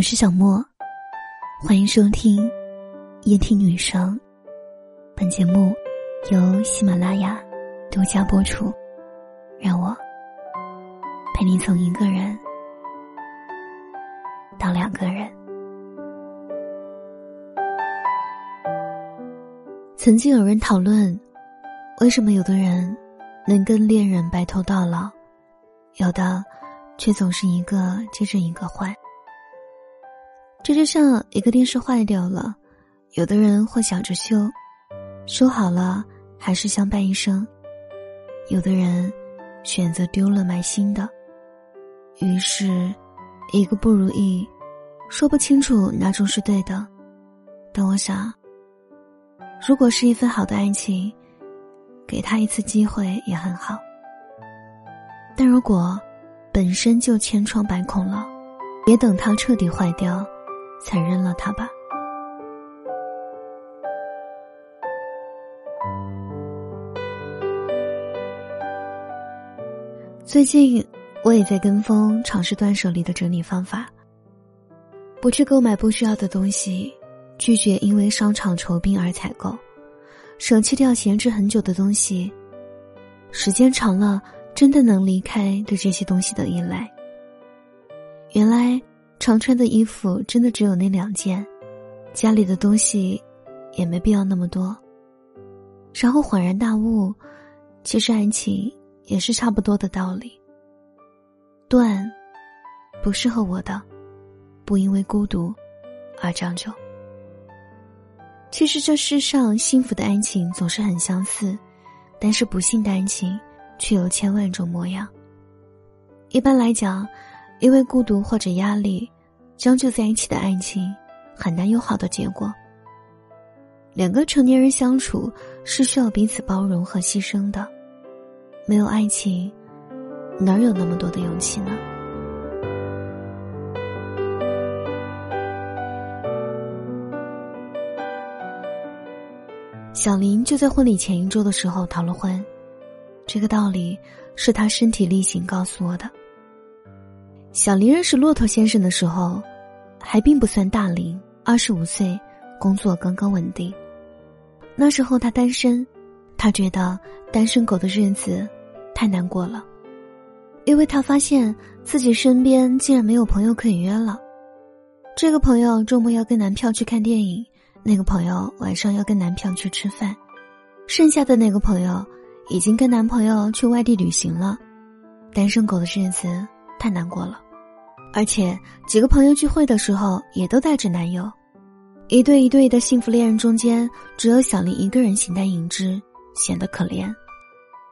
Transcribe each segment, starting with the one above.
我是小莫，欢迎收听夜听女生。本节目由喜马拉雅独家播出。让我陪你从一个人到两个人。曾经有人讨论，为什么有的人能跟恋人白头到老，有的却总是一个接着一个坏。这就像一个电视坏掉了，有的人会想着修，修好了还是相伴一生；有的人选择丢了买新的。于是，一个不如意，说不清楚哪种是对的。但我想，如果是一份好的爱情，给他一次机会也很好。但如果本身就千疮百孔了，别等它彻底坏掉。才扔了它吧。最近我也在跟风尝试断舍离的整理方法，不去购买不需要的东西，拒绝因为商场酬宾而采购，舍弃掉闲置很久的东西，时间长了，真的能离开对这些东西的依赖。原来。常穿的衣服真的只有那两件，家里的东西也没必要那么多。然后恍然大悟，其实爱情也是差不多的道理。断，不适合我的，不因为孤独而将就。其实这世上幸福的爱情总是很相似，但是不幸的爱情却有千万种模样。一般来讲。因为孤独或者压力，将就在一起的爱情很难有好的结果。两个成年人相处是需要彼此包容和牺牲的，没有爱情，哪有那么多的勇气呢？小林就在婚礼前一周的时候逃了婚，这个道理是他身体力行告诉我的。小林认识骆驼先生的时候，还并不算大龄，二十五岁，工作刚刚稳定。那时候他单身，他觉得单身狗的日子太难过了，因为他发现自己身边竟然没有朋友可以约了。这个朋友周末要跟男票去看电影，那个朋友晚上要跟男票去吃饭，剩下的那个朋友已经跟男朋友去外地旅行了。单身狗的日子。太难过了，而且几个朋友聚会的时候也都带着男友，一对一对的幸福恋人中间，只有小林一个人形单影只，显得可怜。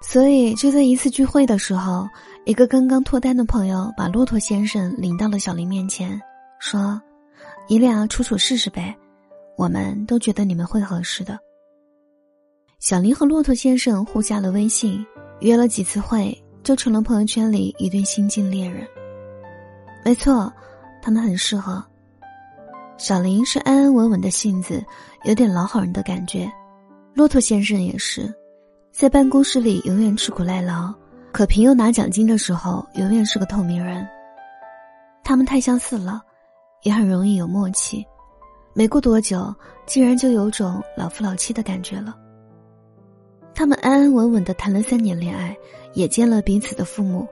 所以就在一次聚会的时候，一个刚刚脱单的朋友把骆驼先生领到了小林面前，说：“你俩处处试试呗，我们都觉得你们会合适的。”小林和骆驼先生互加了微信，约了几次会。就成了朋友圈里一对新晋恋人。没错，他们很适合。小林是安安稳稳的性子，有点老好人的感觉；骆驼先生也是，在办公室里永远吃苦耐劳，可平又拿奖金的时候，永远是个透明人。他们太相似了，也很容易有默契。没过多久，竟然就有种老夫老妻的感觉了。他们安安稳稳的谈了三年恋爱，也见了彼此的父母。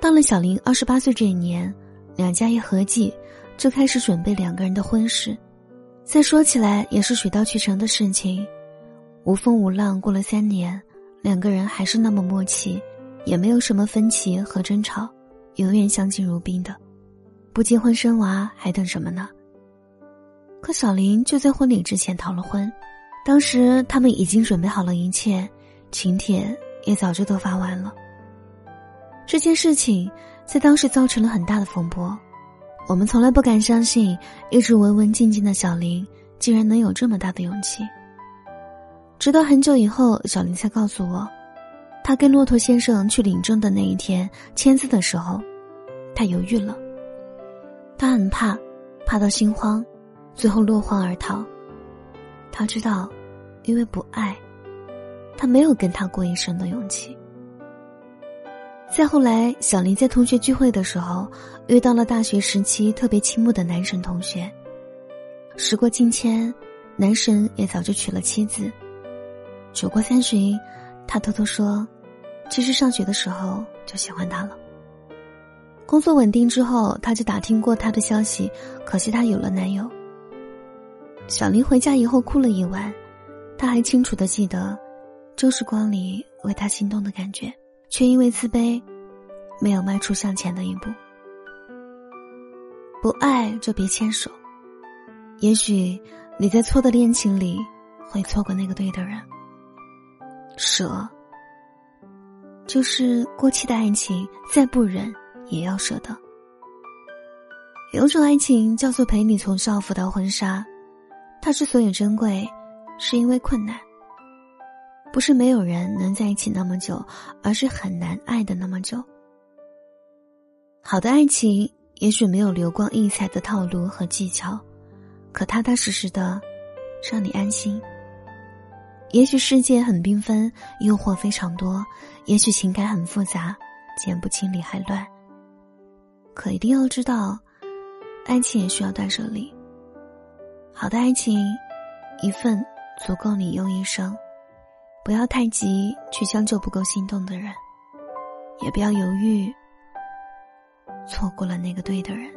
到了小林二十八岁这一年，两家一合计，就开始准备两个人的婚事。再说起来也是水到渠成的事情，无风无浪过了三年，两个人还是那么默契，也没有什么分歧和争吵，永远相敬如宾的。不结婚生娃还等什么呢？可小林就在婚礼之前逃了婚。当时他们已经准备好了一切，请帖也早就都发完了。这件事情在当时造成了很大的风波，我们从来不敢相信，一直文文静静的小林竟然能有这么大的勇气。直到很久以后，小林才告诉我，他跟骆驼先生去领证的那一天签字的时候，他犹豫了，他很怕，怕到心慌，最后落荒而逃。他知道，因为不爱，他没有跟他过一生的勇气。再后来，小林在同学聚会的时候遇到了大学时期特别倾慕的男神同学。时过境迁，男神也早就娶了妻子。酒过三巡，他偷偷说：“其实上学的时候就喜欢他了。”工作稳定之后，他就打听过他的消息，可惜他有了男友。小林回家以后哭了一晚，他还清楚的记得，周时光里为他心动的感觉，却因为自卑，没有迈出向前的一步。不爱就别牵手，也许你在错的恋情里会错过那个对的人。舍，就是过期的爱情，再不忍也要舍得。有种爱情叫做陪你从校服到婚纱。它之所以珍贵，是因为困难。不是没有人能在一起那么久，而是很难爱的那么久。好的爱情也许没有流光溢彩的套路和技巧，可踏踏实实的，让你安心。也许世界很缤纷，诱惑非常多；也许情感很复杂，剪不清理还乱。可一定要知道，爱情也需要断舍离。好的爱情，一份足够你用一生，不要太急去将就不够心动的人，也不要犹豫，错过了那个对的人。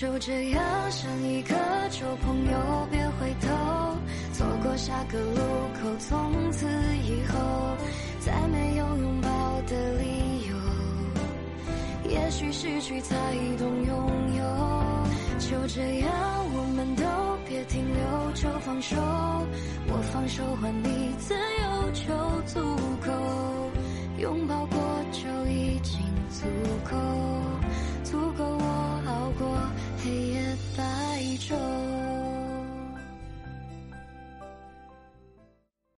就这样，像一个旧朋友，别回头，错过下个路口，从此以后再没有拥抱的理由。也许失去才懂拥有。就这样，我们都别停留，就放手，我放手还你自由。哭